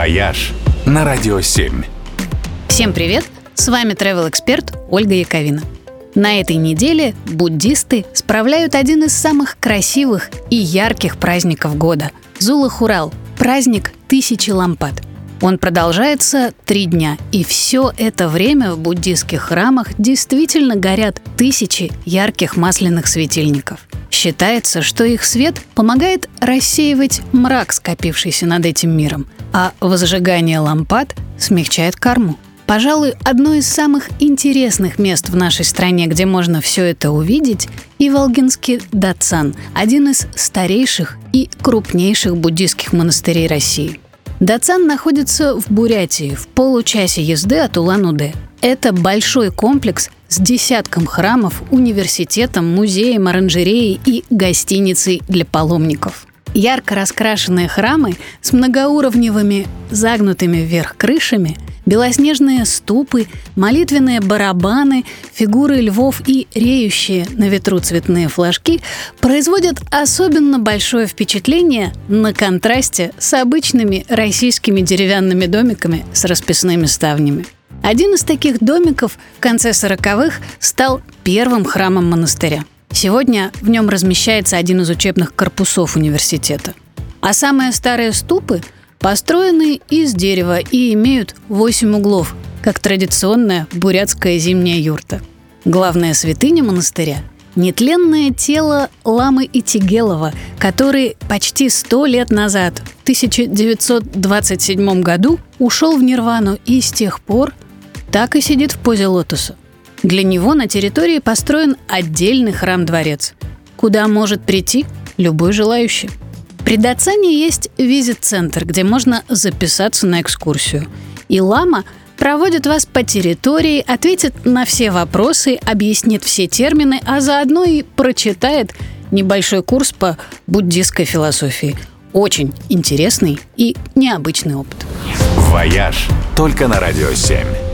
«Вояж» на Радио 7. Всем привет! С вами travel эксперт Ольга Яковина. На этой неделе буддисты справляют один из самых красивых и ярких праздников года – Зула-Хурал – праздник тысячи лампад. Он продолжается три дня, и все это время в буддийских храмах действительно горят тысячи ярких масляных светильников. Считается, что их свет помогает рассеивать мрак, скопившийся над этим миром, а возжигание лампад смягчает карму. Пожалуй, одно из самых интересных мест в нашей стране, где можно все это увидеть, и Волгинский Датсан, один из старейших и крупнейших буддийских монастырей России. Датсан находится в Бурятии, в получасе езды от Улан-Удэ. Это большой комплекс с десятком храмов, университетом, музеем, оранжереей и гостиницей для паломников. Ярко раскрашенные храмы с многоуровневыми загнутыми вверх крышами, белоснежные ступы, молитвенные барабаны, фигуры львов и реющие на ветру цветные флажки производят особенно большое впечатление на контрасте с обычными российскими деревянными домиками с расписными ставнями. Один из таких домиков в конце 40-х стал первым храмом монастыря. Сегодня в нем размещается один из учебных корпусов университета. А самые старые ступы построены из дерева и имеют 8 углов, как традиционная бурятская зимняя юрта. Главная святыня монастыря – нетленное тело Ламы Итигелова, который почти сто лет назад, в 1927 году, ушел в нирвану и с тех пор так и сидит в позе лотоса. Для него на территории построен отдельный храм-дворец, куда может прийти любой желающий. При Дацане есть визит-центр, где можно записаться на экскурсию. И лама проводит вас по территории, ответит на все вопросы, объяснит все термины, а заодно и прочитает небольшой курс по буддистской философии. Очень интересный и необычный опыт. «Вояж» только на Радио 7.